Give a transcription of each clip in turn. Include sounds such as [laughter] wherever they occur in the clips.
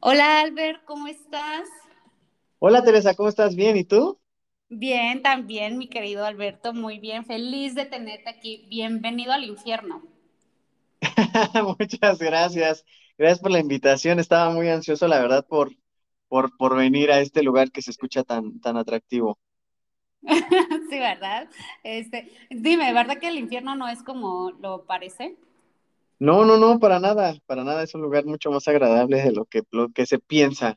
Hola Albert, ¿cómo estás? Hola Teresa, ¿cómo estás? Bien, ¿y tú? Bien, también, mi querido Alberto, muy bien, feliz de tenerte aquí. Bienvenido al infierno. [laughs] Muchas gracias. Gracias por la invitación. Estaba muy ansioso, la verdad, por, por, por venir a este lugar que se escucha tan, tan atractivo. [laughs] Sí, ¿verdad? Este, dime, ¿verdad que el infierno no es como lo parece? No, no, no, para nada, para nada. Es un lugar mucho más agradable de lo que, lo que se piensa.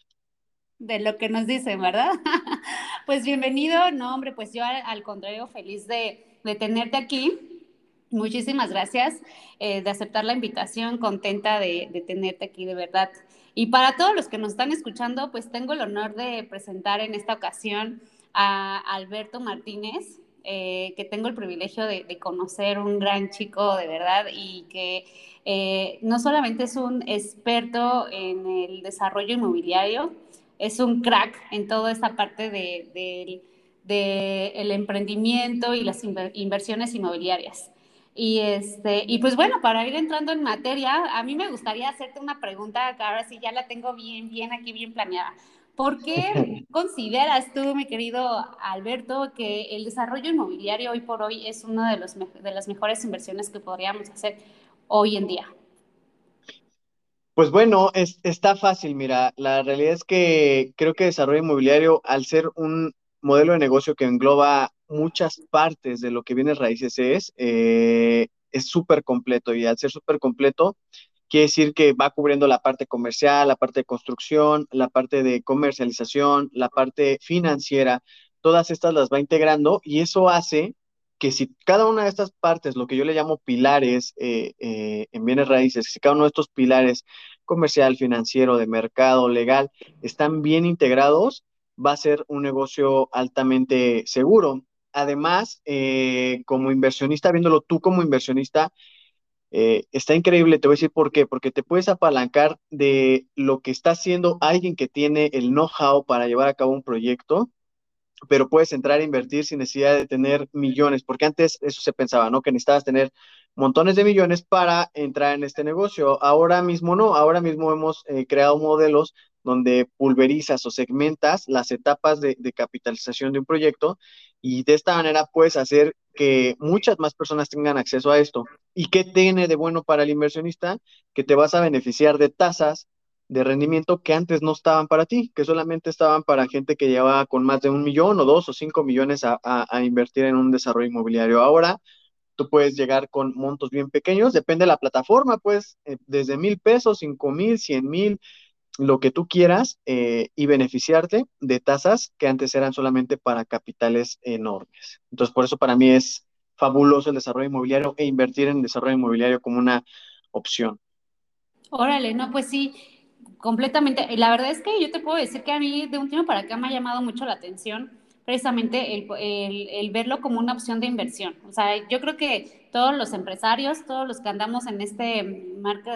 De lo que nos dicen, ¿verdad? [laughs] Pues bienvenido, no, hombre, pues yo al, al contrario, feliz de, de tenerte aquí. Muchísimas gracias eh, de aceptar la invitación, contenta de, de, tenerte aquí de verdad. Y para todos los que nos están escuchando, pues tengo el honor de presentar en esta ocasión a Alberto Martínez, eh, que tengo el privilegio de, de, conocer, un gran chico de verdad y que eh, no solamente es un experto en el desarrollo inmobiliario, es un crack en toda esta parte del de, de, de emprendimiento y las inver inversiones inmobiliarias. Y, este, y pues bueno, para ir entrando en materia, a mí me gustaría hacerte una pregunta que ahora sí ya la tengo bien, bien aquí, bien planeada. ¿Por qué [laughs] consideras tú, mi querido Alberto, que el desarrollo inmobiliario hoy por hoy es una de, los, de las mejores inversiones que podríamos hacer hoy en día? Pues bueno, es, está fácil, mira, la realidad es que creo que desarrollo inmobiliario, al ser un modelo de negocio que engloba muchas partes de lo que viene raíces es, eh, es súper completo y al ser súper completo, quiere decir que va cubriendo la parte comercial, la parte de construcción, la parte de comercialización, la parte financiera, todas estas las va integrando y eso hace que si cada una de estas partes, lo que yo le llamo pilares eh, eh, en bienes raíces, si cada uno de estos pilares comercial, financiero, de mercado, legal, están bien integrados, va a ser un negocio altamente seguro. Además, eh, como inversionista, viéndolo tú como inversionista, eh, está increíble, te voy a decir por qué, porque te puedes apalancar de lo que está haciendo alguien que tiene el know-how para llevar a cabo un proyecto, pero puedes entrar a invertir sin necesidad de tener millones, porque antes eso se pensaba, ¿no? Que necesitabas tener montones de millones para entrar en este negocio. Ahora mismo no, ahora mismo hemos eh, creado modelos donde pulverizas o segmentas las etapas de, capitalización de un proyecto y de esta manera puedes hacer que muchas más personas tengan acceso a esto. ¿Y qué tiene de bueno para el inversionista? Que te vas a beneficiar de tasas de rendimiento que antes no estaban para ti, que solamente estaban para gente que llevaba con más de un millón o dos o cinco millones a invertir en un desarrollo inmobiliario. Ahora tú puedes llegar con montos bien pequeños, depende de la plataforma, pues eh, desde mil pesos, cinco mil, cien mil, lo que tú quieras eh, y beneficiarte de tasas que antes eran solamente para capitales enormes. Entonces, por eso para mí es fabuloso el desarrollo inmobiliario e invertir en desarrollo inmobiliario como una opción. Órale, no, pues sí, completamente. La verdad es que yo te puedo decir que a mí de un tiempo para acá me ha llamado mucho la atención precisamente el, el, el, verlo como una opción de inversión. O sea, yo creo que todos los empresarios, todos los que andamos en este marco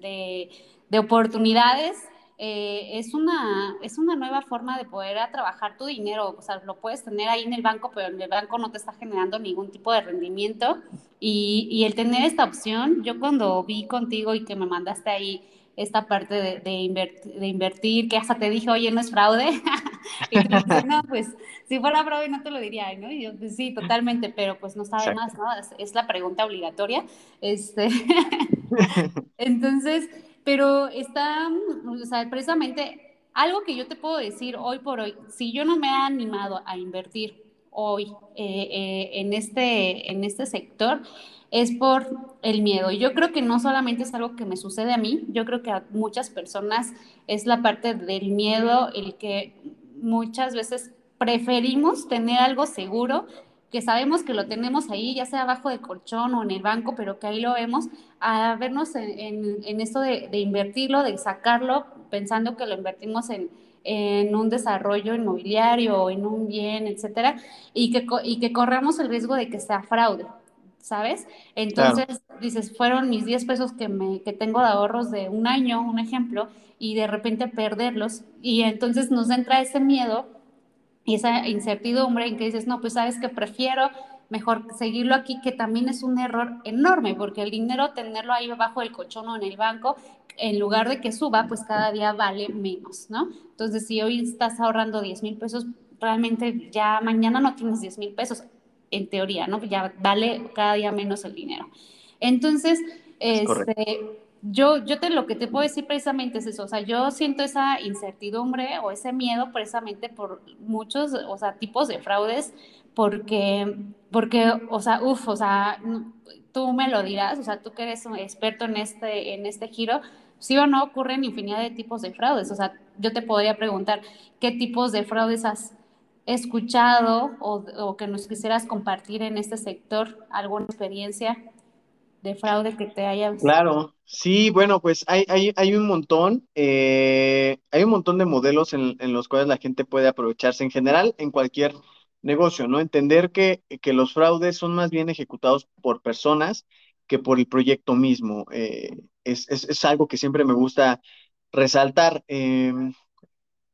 de oportunidades, eh, es, una, es una nueva forma de poder a trabajar tu dinero. O sea, lo puedes tener ahí en el banco, pero en el banco no te está generando ningún tipo de rendimiento. Y, y el tener esta opción, yo cuando vi contigo y que me mandaste ahí esta parte de, de, invertir, de invertir, que hasta te dije, oye, no es fraude. [laughs] y tú dices, no, pues si fuera fraude no te lo diría, ¿no? Y yo, pues sí, totalmente, pero pues no sabe más, ¿no? Es, es, la pregunta obligatoria. Este... [laughs] Entonces, pero está, o sea, precisamente algo que yo te puedo decir hoy por hoy, si yo no me he animado a invertir hoy eh, eh, en, este, en este sector, es por el miedo. Y yo creo que no solamente es algo que me sucede a mí, yo creo que a muchas personas es la parte del miedo, el que muchas veces preferimos tener algo seguro que sabemos que lo tenemos ahí, ya sea abajo del colchón o en el banco, pero que ahí lo vemos, a vernos en, en, en esto de, de, invertirlo, de sacarlo, pensando que lo invertimos en, en un desarrollo inmobiliario o en un bien, etcétera, y que, y que corramos el riesgo de que sea fraude. ¿Sabes? Entonces claro. dices, fueron mis 10 pesos que, me, que tengo de ahorros de un año, un ejemplo, y de repente perderlos. Y entonces nos entra ese miedo esa incertidumbre en que dices, no, pues sabes que prefiero mejor seguirlo aquí, que también es un error enorme, porque el dinero tenerlo ahí abajo del colchón o en el banco, en lugar de que suba, pues cada día vale menos, ¿no? Entonces, si hoy estás ahorrando 10 mil pesos, realmente ya mañana no tienes 10 mil pesos, en teoría, ¿no? Ya vale cada día menos el dinero. Entonces, este, yo, yo te lo que te puedo decir precisamente es eso, o sea, yo siento esa incertidumbre o ese miedo precisamente por muchos, o sea, tipos de fraudes, porque, porque, o sea, uff, o sea, tú me lo dirás, o sea, tú que eres un experto en este, en este giro, sí o no ocurren infinidad de tipos de fraudes, o sea, yo te podría preguntar qué tipos de fraudes has escuchado o, o que nos quisieras compartir en este sector, alguna experiencia de fraude que te haya Claro, sí, bueno, pues hay, hay, hay un montón, eh, hay un montón de modelos en, en, los cuales la gente puede aprovecharse en general en cualquier negocio, ¿no? Entender que, que los fraudes son más bien ejecutados por personas que por el proyecto mismo. Eh, es, es, es, algo que siempre me gusta resaltar. Eh,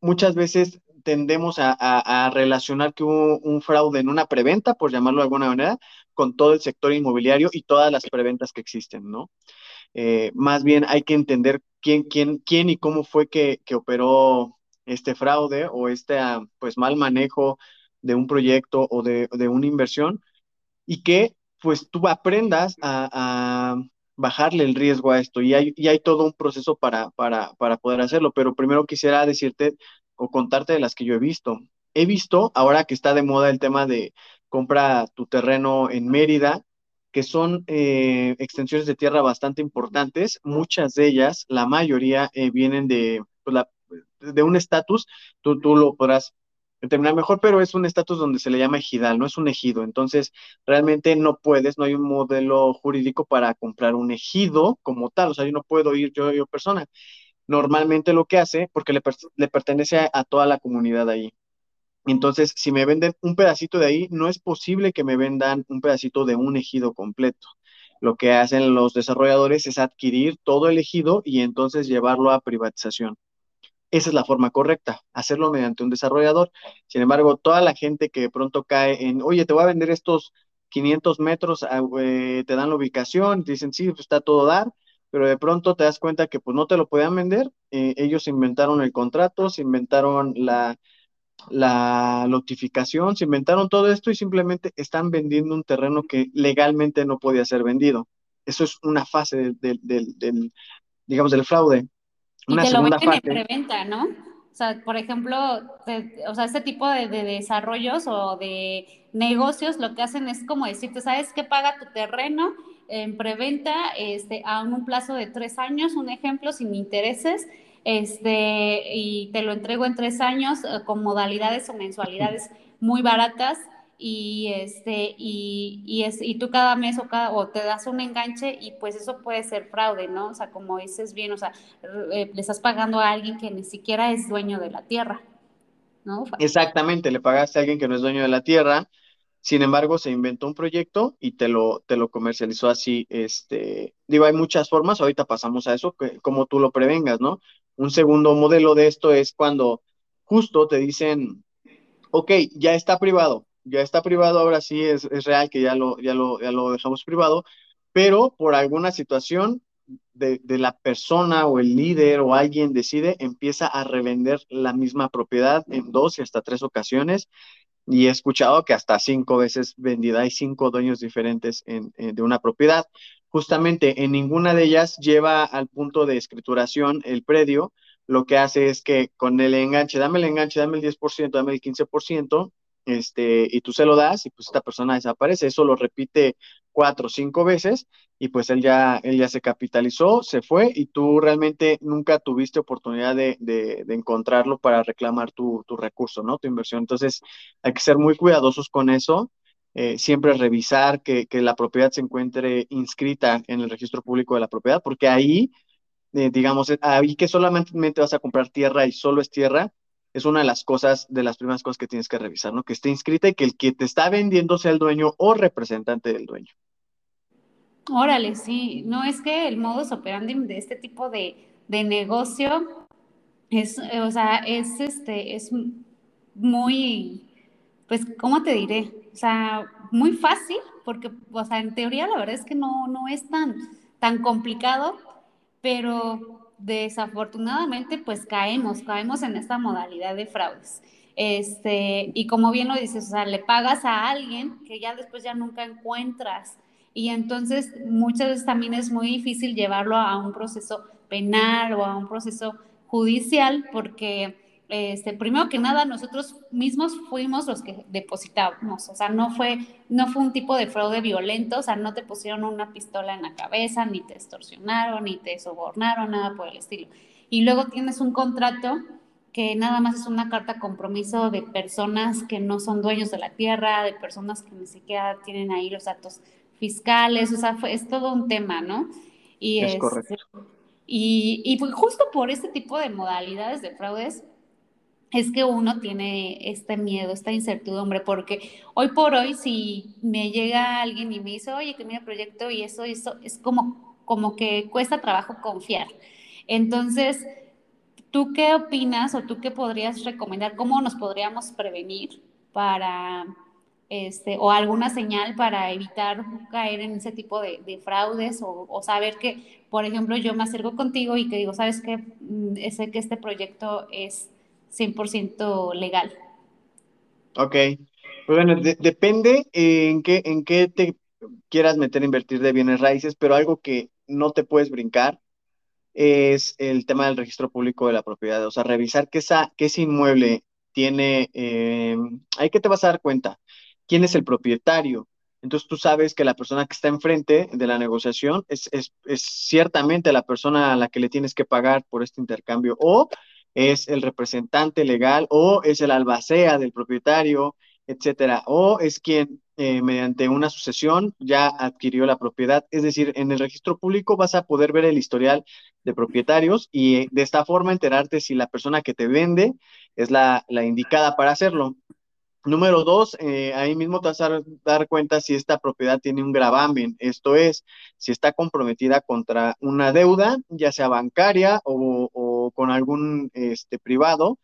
muchas veces tendemos a, a, a, relacionar que hubo un fraude en una preventa, por llamarlo de alguna manera, con todo el sector inmobiliario y todas las preventas que existen, ¿no? Eh, más bien hay que entender quién, quién, quién y cómo fue que, que operó este fraude o este pues mal manejo de un proyecto o de, de una inversión y que pues tú aprendas a, a, bajarle el riesgo a esto y hay, y hay todo un proceso para, para, para poder hacerlo, pero primero quisiera decirte o contarte de las que yo he visto. He visto, ahora que está de moda el tema de compra tu terreno en Mérida, que son eh, extensiones de tierra bastante importantes. Muchas de ellas, la mayoría, eh, vienen de, pues, la, de un estatus, tú, tú lo podrás determinar mejor, pero es un estatus donde se le llama ejidal, no es un ejido. Entonces, realmente no puedes, no hay un modelo jurídico para comprar un ejido como tal. O sea, yo no puedo ir yo, yo persona. Normalmente lo que hace, porque le, le pertenece a, a toda la comunidad ahí. Entonces, si me venden un pedacito de ahí, no es posible que me vendan un pedacito de un ejido completo. Lo que hacen los desarrolladores es adquirir todo el ejido y entonces llevarlo a privatización. Esa es la forma correcta, hacerlo mediante un desarrollador. Sin embargo, toda la gente que de pronto cae en, oye, te voy a vender estos 500 metros, eh, te dan la ubicación, dicen, sí, pues está todo dar, pero de pronto te das cuenta que pues no te lo podían vender. Eh, ellos inventaron el contrato, se inventaron la, la notificación, se inventaron todo esto y simplemente están vendiendo un terreno que legalmente no podía ser vendido. Eso es una fase del, del, del, del digamos, del fraude. Una y te segunda lo venden fase. en preventa, ¿no? O sea, por ejemplo, o sea, este tipo de, de, desarrollos o de negocios lo que hacen es como decirte, ¿sabes qué paga tu terreno en preventa este, a un plazo de tres años? Un ejemplo, sin intereses este, y te lo entrego en tres años eh, con modalidades o mensualidades muy baratas y este y, y, es y tú cada mes o cada o te das un enganche y pues eso puede ser fraude no o sea como dices bien o sea eh, le estás pagando a alguien que ni siquiera es dueño de la tierra no exactamente le pagaste a alguien que no es dueño de la tierra sin embargo se inventó un proyecto y te lo te lo comercializó así este digo hay muchas formas ahorita pasamos a eso que, como tú lo prevengas no un segundo modelo de esto es cuando justo te dicen, ok, ya está privado, ya está privado, ahora sí es, real que ya lo, ya, lo, ya lo dejamos privado, pero por alguna situación de, la persona o el líder o alguien decide, empieza a revender la misma propiedad en dos y hasta tres ocasiones. Y he escuchado que hasta cinco veces vendida, hay cinco dueños diferentes en, en, de una propiedad justamente en ninguna de ellas lleva al punto de escrituración el predio, lo que hace es que con el enganche, dame el enganche, dame el 10%, dame el 15%, este, y tú se lo das y pues esta persona desaparece. Eso lo repite cuatro o cinco veces y pues él ya, él ya se capitalizó, se fue y tú realmente nunca tuviste oportunidad de, de, de encontrarlo para reclamar tu, tu recurso, ¿no? Tu inversión. Entonces hay que ser muy cuidadosos con eso eh, siempre revisar que, que, la propiedad se encuentre inscrita en el registro público de la propiedad, porque ahí, eh, digamos, ahí que solamente vas a comprar tierra y solo es tierra, es una de las cosas, de las primeras cosas que tienes que revisar, ¿no? Que esté inscrita y que el que te está vendiendo sea el dueño o representante del dueño. Órale, sí, no es que el modus operandi de este tipo de, de negocio es, o sea, es este, es muy, pues, ¿cómo te diré? O sea, muy fácil, porque, o sea, en teoría la verdad es que no, no es tan, tan complicado, pero desafortunadamente pues caemos, caemos en esta modalidad de fraudes. Este, y como bien lo dices, o sea, le pagas a alguien que ya después ya nunca encuentras. Y entonces muchas veces también es muy difícil llevarlo a un proceso penal o a un proceso judicial porque este, primero que nada, nosotros mismos fuimos los que depositamos, o sea, no fue, no fue un tipo de fraude violento, o sea, no te pusieron una pistola en la cabeza, ni te extorsionaron, ni te sobornaron, nada por el estilo. Y luego tienes un contrato que nada más es una carta compromiso de personas que no son dueños de la tierra, de personas que ni siquiera tienen ahí los datos fiscales, o sea, es todo un tema, ¿no? Y es, correcto. Y, y pues justo por este tipo de modalidades de fraudes, es que uno tiene este miedo, esta incertidumbre, porque hoy por hoy si me llega alguien y me dice, oye, que mira proyecto y eso, eso, es como, como que cuesta trabajo confiar. Entonces, ¿tú qué opinas o tú qué podrías recomendar? ¿Cómo nos podríamos prevenir para, este, o alguna señal para evitar caer en ese tipo de, fraudes o, o, saber que, por ejemplo, yo me acerco contigo y que digo, ¿sabes qué? Mm, sé que este proyecto es 100% legal. Ok, pues bueno, depende en qué, en qué te quieras meter a invertir de bienes raíces, pero algo que no te puedes brincar es el tema del registro público de la propiedad, o sea, revisar que, esa, que ese inmueble tiene, eh, ahí que te vas a dar cuenta, quién es el propietario. Entonces tú sabes que la persona que está enfrente de la negociación es, es, es ciertamente la persona a la que le tienes que pagar por este intercambio o es el representante legal o es el albacea del propietario, etcétera, o es quien eh, mediante una sucesión ya adquirió la propiedad. Es decir, en el registro público vas a poder ver el historial de propietarios y eh, de esta forma enterarte si la persona que te vende es la, indicada para hacerlo. Número dos, eh, ahí mismo te vas a dar cuenta si esta propiedad tiene un gravamen, esto es, si está comprometida contra una deuda, ya sea bancaria o, con algún este, privado,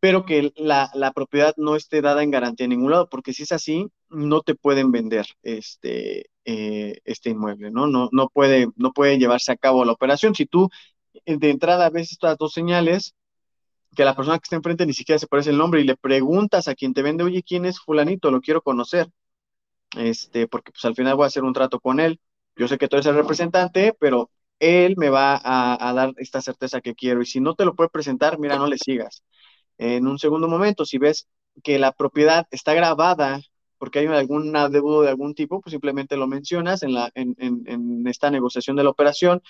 pero que la, propiedad no esté dada en garantía en ningún lado, porque si es así, no te pueden vender este, eh, este inmueble, ¿no? No, no, puede, no puede llevarse a cabo la operación. Si tú de entrada ves estas dos señales, que la persona que está enfrente ni siquiera se parece el nombre y le preguntas a quien te vende, oye, ¿quién es fulanito? Lo quiero conocer. Este, porque pues al final voy a hacer un trato con él. Yo sé que tú eres el representante, pero él me va a, dar esta certeza que quiero. Y si no te lo puede presentar, mira, no le sigas. En un segundo momento, si ves que la propiedad está grabada porque hay alguna deuda de algún tipo, pues simplemente lo mencionas en, la, en, en, esta negociación de la operación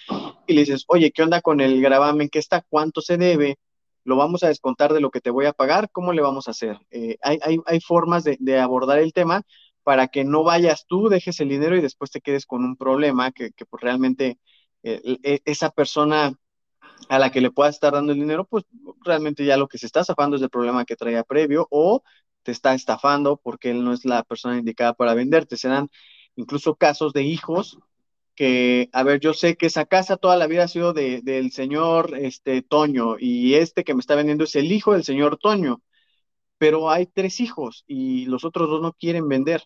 y le dices, oye, ¿qué onda con el gravamen que está? ¿Cuánto se debe? ¿Lo vamos a descontar de lo que te voy a pagar? ¿Cómo le vamos a hacer? Eh, hay, hay, hay, formas de, de, abordar el tema para que no vayas tú, dejes el dinero y después te quedes con un problema que, que pues realmente eh, e, esa persona a la que le puedas estar dando el dinero, pues realmente ya lo que se está zafando es el problema que traía previo o te está estafando porque él no es la persona indicada para venderte. Serán incluso casos de hijos que, a ver, yo sé que esa casa toda la vida ha sido de, del señor este, Toño y este que me está vendiendo es el hijo del señor Toño, pero hay tres hijos y los otros dos no quieren vender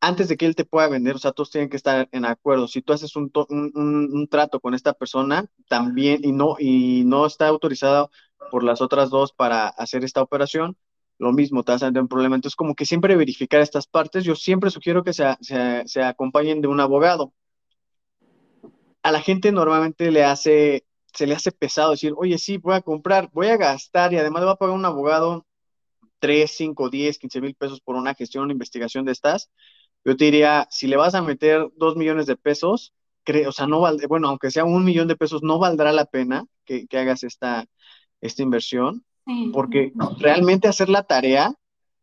antes de que él te pueda vender, o sea, todos tienen que estar en acuerdo. Si tú haces un, un, trato con esta persona, también, y no, y no está autorizado por las otras dos para hacer esta operación, lo mismo, te vas a tener un problema. Entonces, como que siempre verificar estas partes, yo siempre sugiero que se, se, acompañen de un abogado. A la gente normalmente le hace, se le hace pesado decir, oye, sí, voy a comprar, voy a gastar y además voy a pagar un abogado 3, 5, 10, 15 mil pesos por una gestión, una investigación de estas yo te diría, si le vas a meter dos millones de pesos, o sea, no valdrá, bueno, aunque sea un millón de pesos, no valdrá la pena que, hagas esta, esta inversión, porque realmente hacer la tarea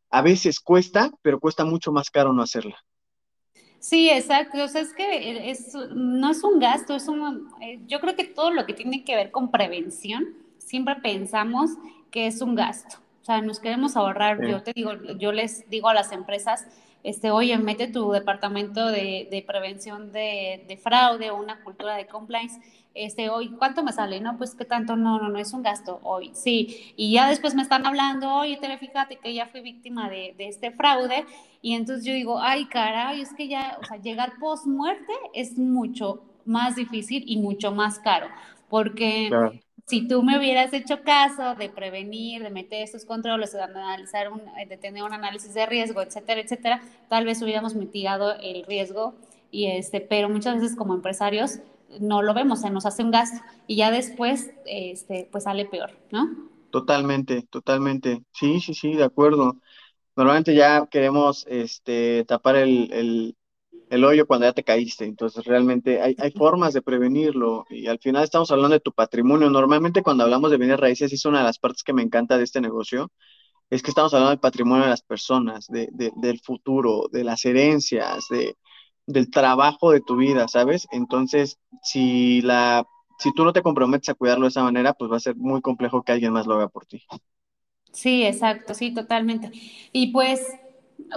a veces cuesta, pero cuesta mucho más caro no hacerla. Sí, exacto. O sea, es que es, no es un gasto, es un. Eh, yo creo que todo lo que tiene que ver con prevención, siempre pensamos que es un gasto. O sea, nos queremos ahorrar. Yo te digo, yo les digo a las empresas, este, oye, mete tu departamento de, prevención de, fraude o una cultura de compliance, este, hoy, ¿cuánto me sale? No, pues qué tanto, no, no, no, es un gasto hoy, sí. Y ya después me están hablando, oye, te fíjate que ya fui víctima de, este fraude, y entonces yo digo, ay, caray, es que ya, o sea, llegar post muerte es mucho más difícil y mucho más caro. porque si tú me hubieras hecho caso de prevenir, de meter estos controles, de analizar, un, de tener un análisis de riesgo, etcétera, etcétera, tal vez hubiéramos mitigado el riesgo y este, pero muchas veces como empresarios no lo vemos, se nos hace un gasto y ya después, este, pues sale peor, ¿no? Totalmente, totalmente. Sí, sí, sí, de acuerdo. Normalmente ya queremos este, tapar el, el, hoyo cuando ya te caíste, entonces realmente hay, hay, formas de prevenirlo y al final estamos hablando de tu patrimonio. Normalmente cuando hablamos de bienes raíces, es una de las partes que me encanta de este negocio, es que estamos hablando del patrimonio de las personas, de, del futuro, de las herencias, de, del trabajo de tu vida, ¿sabes? Entonces, si la si tú no te comprometes a cuidarlo de esa manera, pues va a ser muy complejo que alguien más lo haga por ti. Sí, exacto, sí, totalmente. Y pues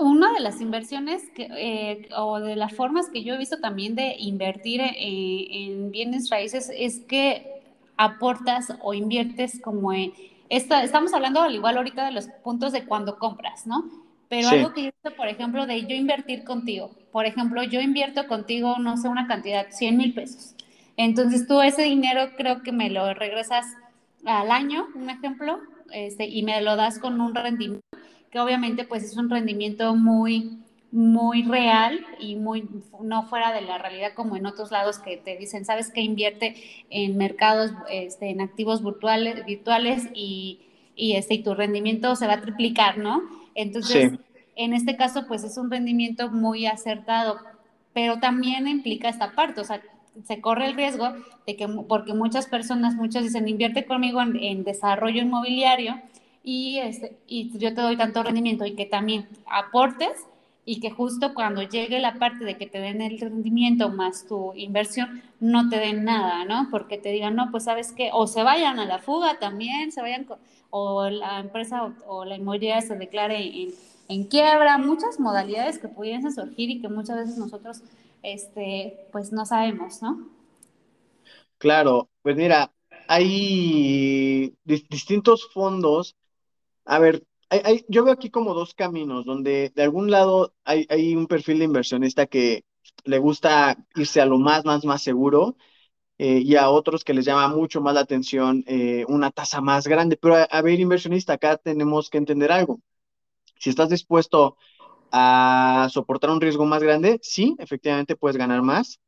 una de las inversiones que, eh, o de las formas que yo he visto también de invertir en, en bienes raíces es que aportas o inviertes como en, esta, estamos hablando al igual ahorita de los puntos de cuando compras, ¿no? Pero algo que yo por ejemplo, de yo invertir contigo. Por ejemplo, yo invierto contigo, no sé, una cantidad, 100 mil pesos. Entonces tú ese dinero creo que me lo regresas al año, un ejemplo, este, y me lo das con un rendimiento, que obviamente pues es un rendimiento muy, muy real y muy no fuera de la realidad como en otros lados que te dicen, sabes que invierte en mercados, este, en activos virtuales, virtuales y, y, este, y tu rendimiento se va a triplicar, ¿no? Entonces, en este caso, pues es un rendimiento muy acertado, pero también implica esta parte, o sea, se corre el riesgo de que, porque muchas personas, muchos dicen, invierte conmigo en, desarrollo inmobiliario y, este, y yo te doy tanto rendimiento y que también aportes y que justo cuando llegue la parte de que te den el rendimiento más tu inversión, no te den nada, ¿no? Porque te digan, no, pues sabes que, o se vayan a la fuga también, se vayan, o la empresa o, la inmobiliaria se declare en, quiebra, muchas modalidades que pudiesen surgir y que muchas veces nosotros, este, pues no sabemos, ¿no? Claro, pues mira, hay distintos fondos. A ver, yo veo aquí como dos caminos, donde de algún lado hay, hay, un perfil de inversionista que le gusta irse a lo más, más, más seguro eh, y a otros que les llama mucho más la atención eh, una tasa más grande. Pero a, ver, inversionista, acá tenemos que entender algo. Si estás dispuesto a soportar un riesgo más grande, sí, efectivamente puedes ganar más,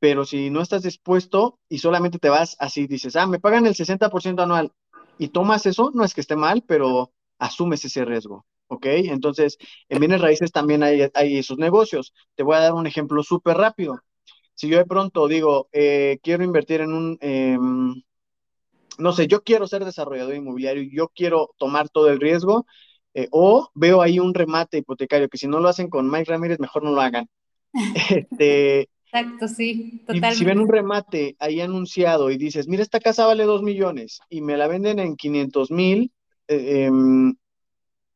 pero si no estás dispuesto y solamente te vas así, dices, ah, me pagan el 60% anual y tomas eso, no es que esté mal, pero asumes ese riesgo. ¿ok? Entonces, en bienes raíces también hay, hay esos negocios. Te voy a dar un ejemplo súper rápido. Si yo de pronto digo, eh, quiero invertir en un, em, no sé, yo quiero ser desarrollador inmobiliario, yo quiero tomar todo el riesgo, eh, o veo ahí un remate hipotecario, que si no lo hacen con Mike Ramírez, mejor no lo hagan. [laughs] Este, Exacto, sí, totalmente. Si ven un remate ahí anunciado y dices, mira, esta casa vale dos millones y me la venden en 500 mil, eh, em,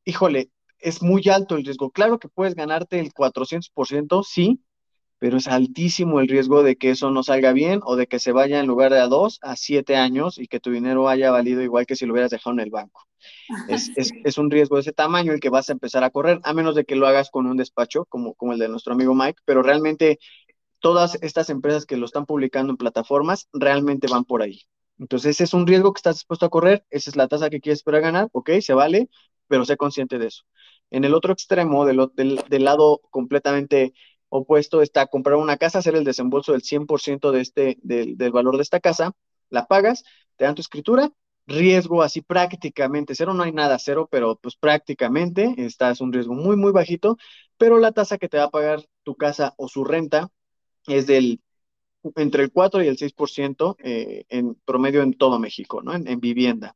híjole, es muy alto el riesgo. Claro que puedes ganarte el 400%, sí, pero es altísimo el riesgo de que eso no salga bien o de que se vaya en lugar de a dos a siete años y que tu dinero haya valido igual que si lo hubieras dejado en el banco. Es, es, [laughs] es, un riesgo de ese tamaño el que vas a empezar a correr, a menos de que lo hagas con un despacho como, como el de nuestro amigo Mike, pero realmente todas estas empresas que lo están publicando en plataformas realmente van por ahí. Entonces, ese es un riesgo que estás dispuesto a correr, esa es la tasa que quieres para ganar, ok, se vale, pero sé consciente de eso. En el otro extremo, del, lado completamente opuesto, está comprar una casa, hacer el desembolso del 100% de este, del, del valor de esta casa, la pagas, te dan tu escritura, riesgo así prácticamente cero, no hay nada cero, pero pues prácticamente estás un riesgo muy, muy bajito, pero la tasa que te va a pagar tu casa o su renta es del entre el 4 y el 6% eh, en promedio en todo México, ¿no? En, vivienda.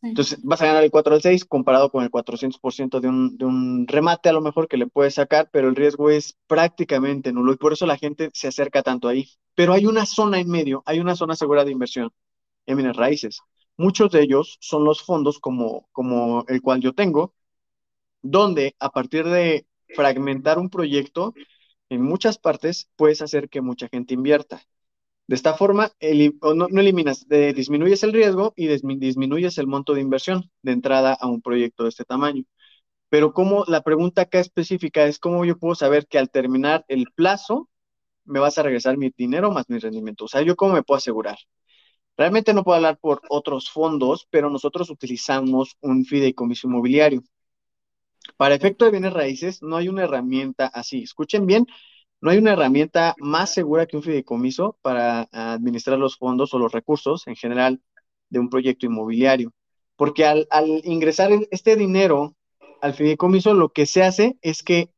Entonces vas a ganar el 4 al 6 comparado con el 400% de un, de un remate a lo mejor que le puedes sacar, pero el riesgo es prácticamente nulo y por eso la gente se acerca tanto ahí. Pero hay una zona en medio, hay una zona segura de inversión en bienes raíces. Muchos de ellos son los fondos como, como el cual yo tengo, donde a partir de fragmentar un proyecto, en muchas partes puedes hacer que mucha gente invierta. De esta forma, no, eliminas, disminuyes el riesgo y disminuyes el monto de inversión de entrada a un proyecto de este tamaño. Pero como la pregunta acá específica es cómo yo puedo saber que al terminar el plazo me vas a regresar mi dinero más mi rendimiento. O sea, yo cómo me puedo asegurar. Realmente no puedo hablar por otros fondos, pero nosotros utilizamos un fideicomiso inmobiliario. Para efecto de bienes raíces, no hay una herramienta así. Escuchen bien, no hay una herramienta más segura que un fideicomiso para administrar los fondos o los recursos en general de un proyecto inmobiliario. Porque al, ingresar este dinero al fideicomiso, lo que se hace es que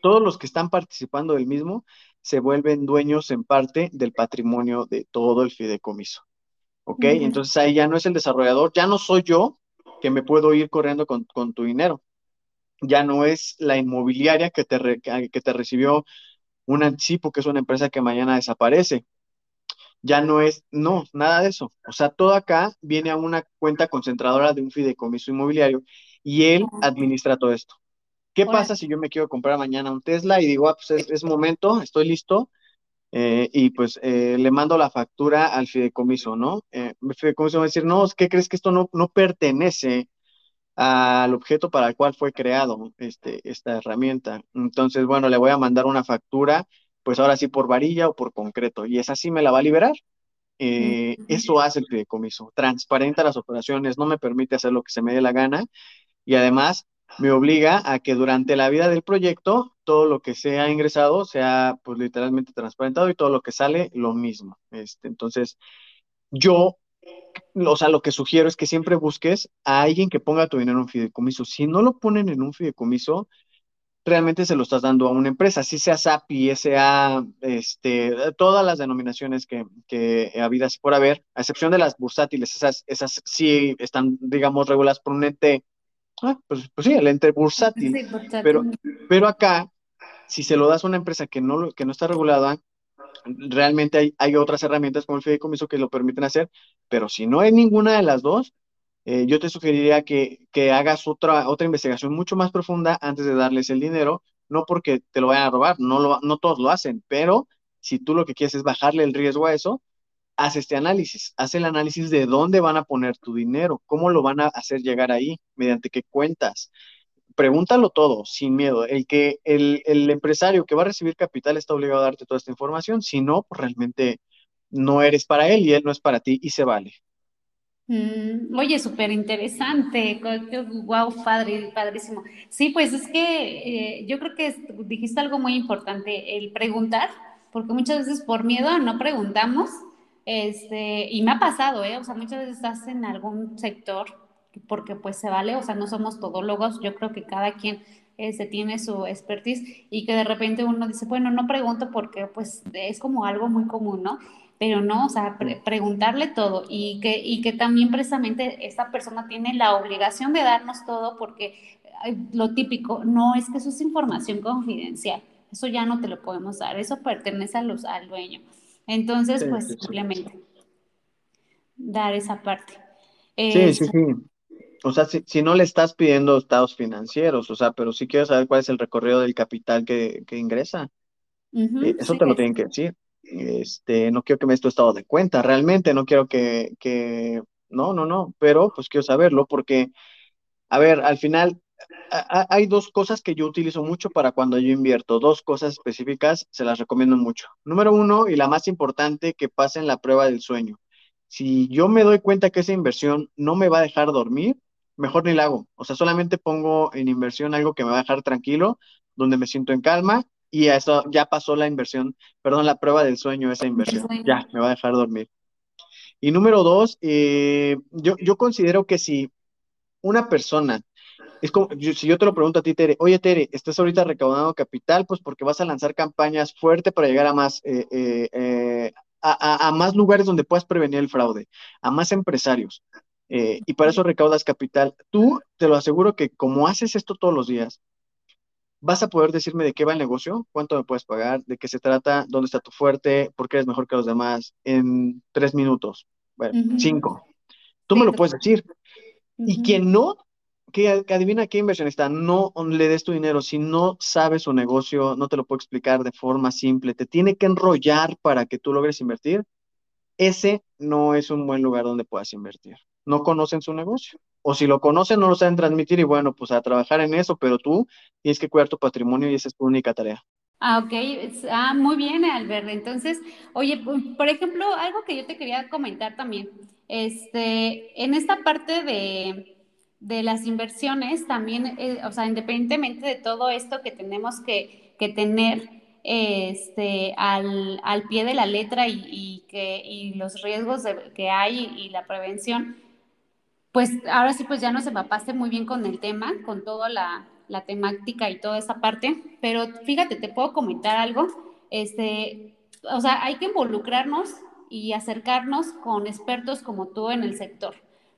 todos los que están participando del mismo se vuelven dueños en parte del patrimonio de todo el fideicomiso. ¿Ok? Entonces ahí ya no es el desarrollador, ya no soy yo que me puedo ir corriendo con, tu dinero. Ya no es la inmobiliaria que te, que te recibió un anticipo, que es una empresa que mañana desaparece. Ya no es, no, nada de eso. O sea, todo acá viene a una cuenta concentradora de un fideicomiso inmobiliario y él administra todo esto. ¿Qué pasa si yo me quiero comprar mañana un Tesla y digo, ah, pues es, momento, estoy listo, eh, y pues eh, le mando la factura al fideicomiso, ¿no? Eh, el fideicomiso va a decir, no, ¿qué crees que esto no, no pertenece al objeto para el cual fue creado este, esta herramienta? Entonces, bueno, le voy a mandar una factura, pues ahora sí por varilla o por concreto, y esa sí me la va a liberar. Eso hace el fideicomiso, transparenta las operaciones, no me permite hacer lo que se me dé la gana, y además me obliga a que durante la vida del proyecto todo lo que sea ingresado sea pues literalmente transparentado y todo lo que sale lo mismo. Este, entonces, yo, o sea, lo que sugiero es que siempre busques a alguien que ponga tu dinero en un fideicomiso. Si no lo ponen en un fideicomiso, realmente se lo estás dando a una empresa, si sea SAPI, SA, este, todas las denominaciones que, que habidas por haber, a excepción de las bursátiles, esas, esas sí están, digamos, reguladas por un ente Ah, pues, pues, sí, el ente bursátil. Pero, pero acá, si se lo das a una empresa que no, que no está regulada, realmente hay, hay otras herramientas como el fideicomiso que lo permiten hacer, pero si no hay ninguna de las dos, eh, yo te sugeriría que, que, hagas otra, otra investigación mucho más profunda antes de darles el dinero, no porque te lo vayan a robar, no, lo, no todos lo hacen, pero si tú lo que quieres es bajarle el riesgo a eso, haz este análisis, haz el análisis de dónde van a poner tu dinero, cómo lo van a hacer llegar ahí, mediante qué cuentas. Pregúntalo todo, sin miedo. El que el, empresario que va a recibir capital está obligado a darte toda esta información, si no, pues realmente no eres para él y él no es para ti y se vale. Mm, oye, súper interesante, wow, padre, padrísimo. Sí, pues es que eh, yo creo que dijiste algo muy importante, el preguntar, porque muchas veces por miedo no preguntamos este, y me ha pasado, ¿eh? O sea, muchas veces estás en algún sector, porque pues se vale, o sea, no somos todólogos, yo creo que cada quien este, tiene su expertise y que de repente uno dice, bueno, no pregunto porque pues es como algo muy común, ¿no? Pero no, o sea, preguntarle todo y que, y que también precisamente esta persona tiene la obligación de darnos todo porque lo típico, no es que eso es información confidencial, eso ya no te lo podemos dar, eso pertenece a los, al dueño. Entonces, pues simplemente dar esa parte. sí, sí, este sí. O sea, si, no le estás pidiendo estados financieros, o sea, pero sí quiero saber cuál es el recorrido del capital que, ingresa. Eh, eso te lo tienen que decir. Este, no quiero que me des tu estado de cuenta, realmente no quiero que, que, no, no, no, pero pues quiero saberlo porque, a ver, al final hay dos cosas que yo utilizo mucho para cuando yo invierto, dos cosas específicas, se las recomiendo mucho. Número uno, y la más importante, que pasen la prueba del sueño. Si yo me doy cuenta que esa inversión no me va a dejar dormir, mejor ni la hago. O sea, solamente pongo en inversión algo que me va a dejar tranquilo, donde me siento en calma y eso ya pasó la inversión, perdón, la prueba del sueño, esa inversión. Ya, me va a dejar dormir. Y número dos, eh, yo, yo considero que si una persona es como, si yo te lo pregunto a ti, Tere, oye, Tere, estás ahorita recaudando capital, pues porque vas a lanzar campañas fuerte para llegar a más, eh, eh, eh, a, más lugares donde puedas prevenir el fraude, a más empresarios. Y para eso recaudas capital. Tú, te lo aseguro que como haces esto todos los días, vas a poder decirme de qué va el negocio, cuánto me puedes pagar, de qué se trata, dónde está tu fuerte, por qué eres mejor que los demás, en tres minutos, bueno, cinco. Tú me lo puedes decir. Y quien no, que, adivina qué inversionista, no le des tu dinero, si no sabes su negocio, no te lo puedo explicar de forma simple, te tiene que enrollar para que tú logres invertir, ese no es un buen lugar donde puedas invertir. No conocen su negocio. O si lo conocen, no lo saben transmitir y bueno, pues a trabajar en eso, pero tú tienes que cuidar tu patrimonio y esa es tu única tarea. Ah, ok. Ah, muy bien, Albert. Entonces, oye, por ejemplo, algo que yo te quería comentar también, este, en esta parte de, de las inversiones, también, eh, o sea, independientemente de todo esto que tenemos que, que tener este, al, al, pie de la letra y, que, y los riesgos de, que hay y la prevención, pues ahora sí, pues ya nos empapaste muy bien con el tema, con toda la, la temática y toda esa parte, pero fíjate, te puedo comentar algo, este, o sea, hay que involucrarnos y acercarnos con expertos como tú en el sector,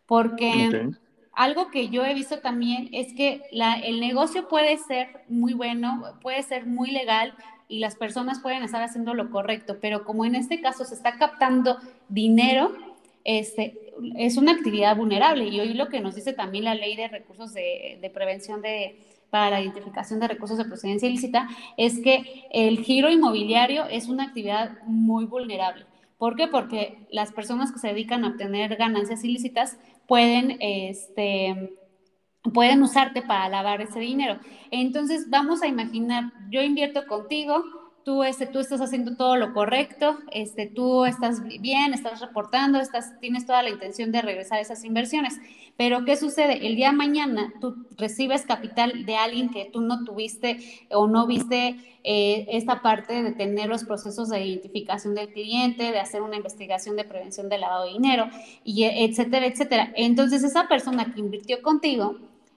porque Okay. algo que yo he visto también es que la, el negocio puede ser muy bueno, puede ser muy legal y las personas pueden estar haciendo lo correcto, pero como en este caso se está captando dinero, este, es una actividad vulnerable y hoy lo que nos dice también la ley de recursos de, prevención de, para la identificación de recursos de procedencia ilícita es que el giro inmobiliario es una actividad muy vulnerable. ¿Por qué? Porque las personas que se dedican a obtener ganancias ilícitas pueden, este, pueden usarte para lavar ese dinero. Entonces, vamos a imaginar, yo invierto contigo, tú, este, tú estás haciendo todo lo correcto, este, tú estás bien, estás reportando, estás, tienes toda la intención de regresar esas inversiones. Pero ¿qué sucede? El día de mañana tú recibes capital de alguien que tú no tuviste o no viste eh, esta parte de tener los procesos de identificación del cliente, de hacer una investigación de prevención de lavado de dinero, y etcétera, etcétera. Entonces esa persona que invirtió contigo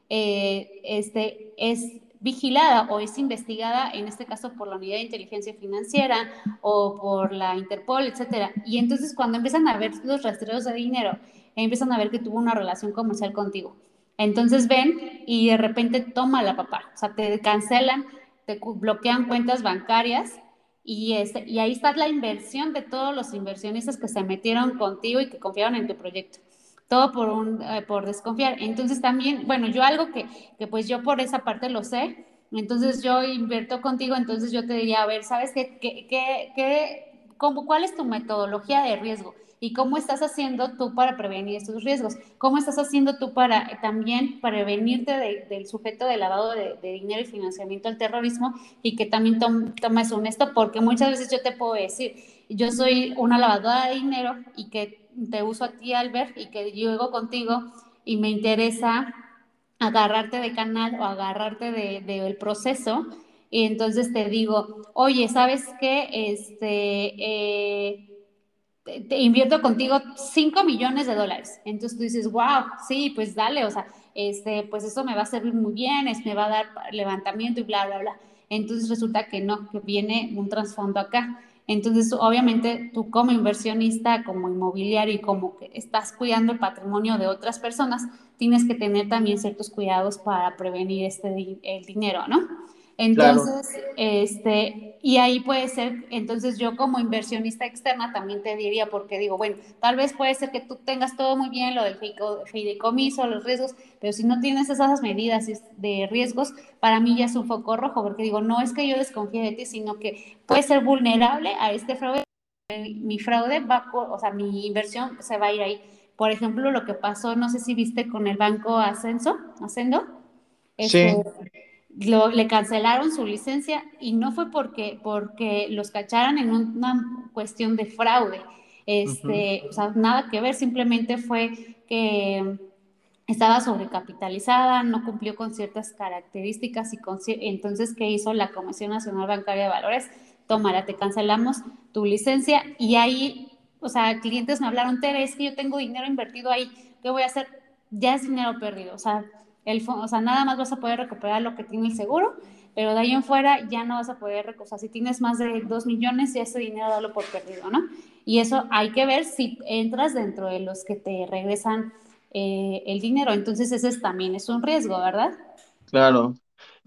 eh, este, es vigilada o es investigada, en este caso por la Unidad de Inteligencia Financiera o por la Interpol, etcétera. Y entonces cuando empiezan a ver los rastreos de dinero, empiezan a ver que tuvo una relación comercial contigo. Entonces ven y de repente toma la papá, o sea, te cancelan, te bloquean cuentas bancarias y, este, y ahí está la inversión de todos los inversionistas que se metieron contigo y que confiaron en tu proyecto todo por, un, eh, por desconfiar. Entonces también, bueno, yo algo que, que pues yo por esa parte lo sé, entonces yo invierto contigo, entonces yo te diría, a ver, ¿sabes qué, qué, qué, qué cómo, cuál es tu metodología de riesgo? ¿Y cómo estás haciendo tú para prevenir estos riesgos? ¿Cómo estás haciendo tú para también prevenirte de, del sujeto de lavado de, de, dinero y financiamiento al terrorismo y que también tom, tomes honesto? Porque muchas veces yo te puedo decir, yo soy una lavadora de dinero y que te uso a ti, Albert, y que llego contigo y me interesa agarrarte de canal o agarrarte del de, de proceso, y entonces te digo, oye, ¿sabes qué? Este, eh, te, invierto contigo 5 millones de dólares. Entonces tú dices, wow, sí, pues dale, o sea, este, pues eso me va a servir muy bien, es, me va a dar levantamiento y bla, bla, bla. Entonces resulta que no, que viene un trasfondo acá. Entonces, obviamente, tú como inversionista, como inmobiliario y como que estás cuidando el patrimonio de otras personas, tienes que tener también ciertos cuidados para prevenir este el dinero, ¿no? Entonces, claro. este, y ahí puede ser, entonces yo como inversionista externa también te diría, porque digo, bueno, tal vez puede ser que tú tengas todo muy bien, lo del fideicomiso, los riesgos, pero si no tienes esas medidas de riesgos, para mí ya es un foco rojo, porque digo, no es que yo desconfíe de ti, sino que puede ser vulnerable a este fraude. Mi fraude va, o sea, mi inversión se va a ir ahí. Por ejemplo, lo que pasó, no sé si viste con el banco Ascenso, Ascendo. Este, sí lo, le cancelaron su licencia y no fue porque, porque los cacharan en una cuestión de fraude. Este, uh -huh. o sea, nada que ver, simplemente fue que estaba sobrecapitalizada, no cumplió con ciertas características y con, entonces, ¿qué hizo la Comisión Nacional Bancaria de Valores? Tómala, te cancelamos tu licencia y ahí, o sea, clientes me hablaron, Tere, es que yo tengo dinero invertido ahí, ¿qué voy a hacer? Ya es dinero perdido, o sea, el, o sea, nada más vas a poder recuperar lo que tiene el seguro, pero de ahí en fuera ya no vas a poder recuperar. O sea, si tienes más de 2 millones, ya ese dinero dalo por perdido, ¿no? Y eso hay que ver si entras dentro de los que te regresan eh, el dinero. Entonces, ese es, también es un riesgo, ¿verdad? Claro.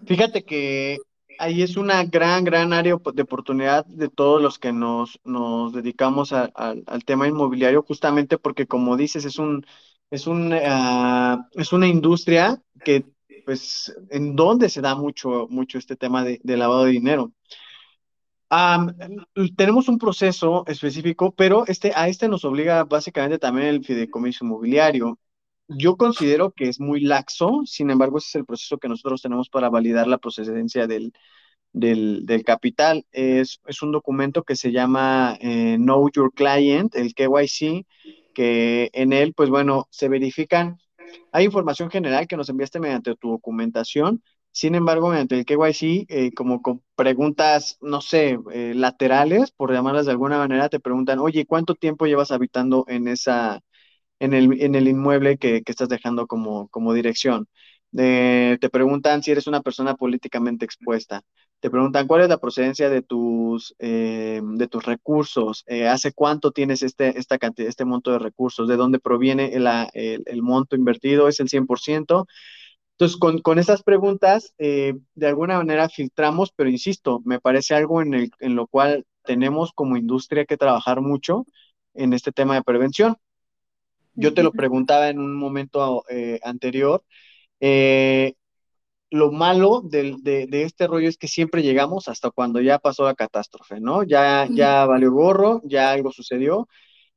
Fíjate que ahí es una gran, gran área de oportunidad de todos los que nos, nos dedicamos a, al tema inmobiliario, justamente porque, como dices, es un es, un, uh, es una industria que, pues, en donde se da mucho, mucho este tema de, de lavado de dinero. Tenemos un proceso específico, pero este, a este nos obliga básicamente también el fideicomiso inmobiliario. Yo considero que es muy laxo, sin embargo, ese es el proceso que nosotros tenemos para validar la procedencia del, del, capital. Es, un documento que se llama eh, Know Your Client, el KYC, que en él, pues bueno, se verifican. Hay información general que nos enviaste mediante tu documentación. Sin embargo, mediante el KYC, eh, como con preguntas, no sé, eh, laterales, por llamarlas de alguna manera, te preguntan, oye, ¿cuánto tiempo llevas habitando en esa, en el, en el inmueble que, estás dejando como, como dirección? Te preguntan si eres una persona políticamente expuesta. Te preguntan cuál es la procedencia de tus, eh, de tus recursos, eh, hace cuánto tienes este, esta cantidad, este monto de recursos, de dónde proviene el, monto invertido, es el 100%. Entonces, con, con estas preguntas, eh, de alguna manera filtramos, pero insisto, me parece algo en, el, en lo cual tenemos como industria que trabajar mucho en este tema de prevención. Yo te lo preguntaba en un momento anterior, eh, lo malo de, este rollo es que siempre llegamos hasta cuando ya pasó la catástrofe, ¿no? Ya, ya valió gorro, ya algo sucedió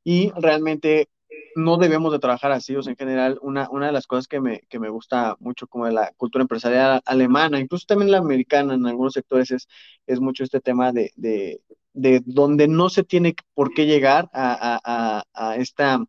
y realmente no debemos de trabajar así. O sea, en general, una, una de las cosas que me, que me gusta mucho como de la cultura empresarial alemana, incluso también la americana en algunos sectores, es, es mucho este tema de, de, de donde no se tiene por qué llegar a, a, a esta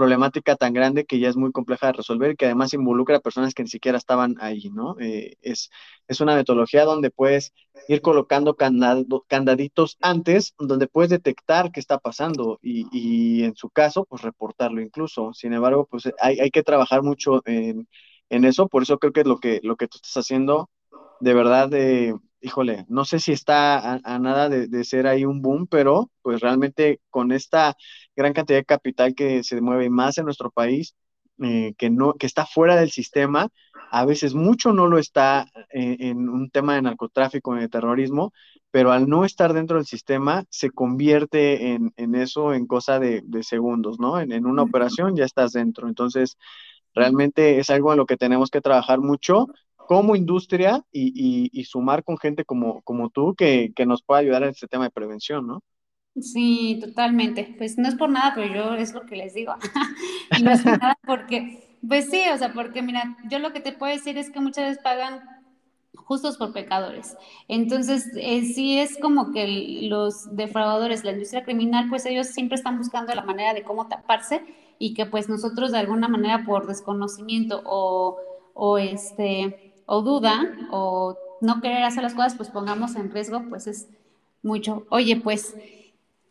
problemática tan grande que ya es muy compleja de resolver y que además involucra a personas que ni siquiera estaban ahí, ¿no? Eh, es, es una metodología donde puedes ir colocando candaditos antes, donde puedes detectar qué está pasando y, y, en su caso, pues reportarlo incluso. Sin embargo, pues hay, hay que trabajar mucho en, en, eso, por eso creo que lo que, lo que tú estás haciendo, de verdad, eh, híjole, no sé si está a, nada de, ser ahí un boom, pero pues realmente con esta gran cantidad de capital que se mueve más en nuestro país, eh, que, no, que está fuera del sistema, a veces mucho no lo está eh, en, un tema de narcotráfico, de terrorismo, pero al no estar dentro del sistema se convierte en, eso en cosa de, segundos, ¿no? En, en, una operación ya estás dentro. Entonces, realmente es algo en lo que tenemos que trabajar mucho como industria y, sumar con gente como, como tú que, nos pueda ayudar en este tema de prevención, ¿no? Sí, totalmente. Pues no es por nada, pero yo es lo que les digo. [laughs] no es por [laughs] nada porque, pues sí, o sea, porque mira, yo lo que te puedo decir es que muchas veces pagan justos por pecadores. Entonces, eh, sí es como que los defraudadores, la industria criminal, pues ellos siempre están buscando la manera de cómo taparse y que pues nosotros de alguna manera por desconocimiento o, o este o duda o no querer hacer las cosas, pues pongamos en riesgo, pues es mucho. Oye, pues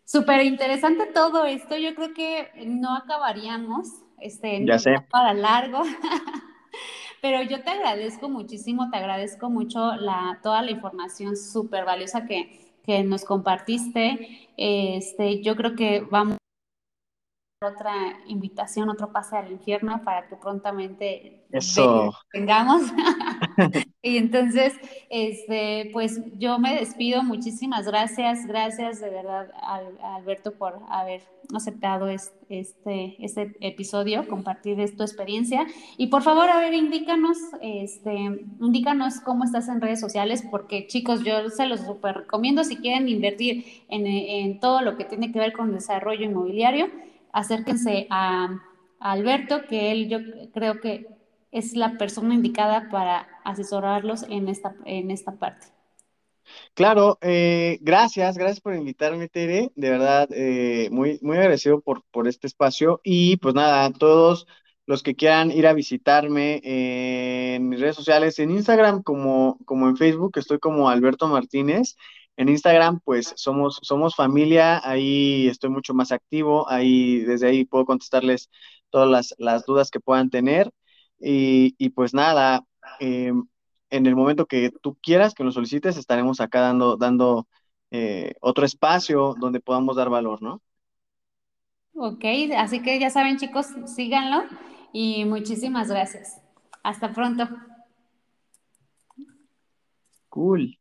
súper interesante todo esto. Yo creo que no acabaríamos, este, ya sé. para largo. [laughs] Pero yo te agradezco muchísimo, te agradezco mucho la, toda la información súper valiosa que, que nos compartiste. Este, yo creo que vamos otra invitación, otro pase al infierno para que prontamente Eso. tengamos. [laughs] [laughs] y entonces, este, pues yo me despido. Muchísimas gracias, gracias de verdad Alberto por haber aceptado este, este episodio, compartir tu experiencia. Y por favor, a ver, indícanos, este, indícanos cómo estás en redes sociales, porque chicos, yo se los super recomiendo si quieren invertir en, en todo lo que tiene que ver con desarrollo inmobiliario acérquense a, Alberto, que él yo creo que es la persona indicada para asesorarlos en esta, en esta parte. Claro, eh, gracias, gracias por invitarme, Tere. De verdad, eh, muy, muy agradecido por, por este espacio. Y pues nada, todos los que quieran ir a visitarme en mis redes sociales, en Instagram como, como en Facebook, estoy como Alberto Martínez. En Instagram, pues somos, somos familia, ahí estoy mucho más activo, ahí desde ahí puedo contestarles todas las, dudas que puedan tener. Y, pues nada, em, en el momento que tú quieras que nos solicites, estaremos acá dando, dando eh, otro espacio donde podamos dar valor, ¿no? Ok, así que ya saben chicos, síganlo y muchísimas gracias. Hasta pronto. Cool.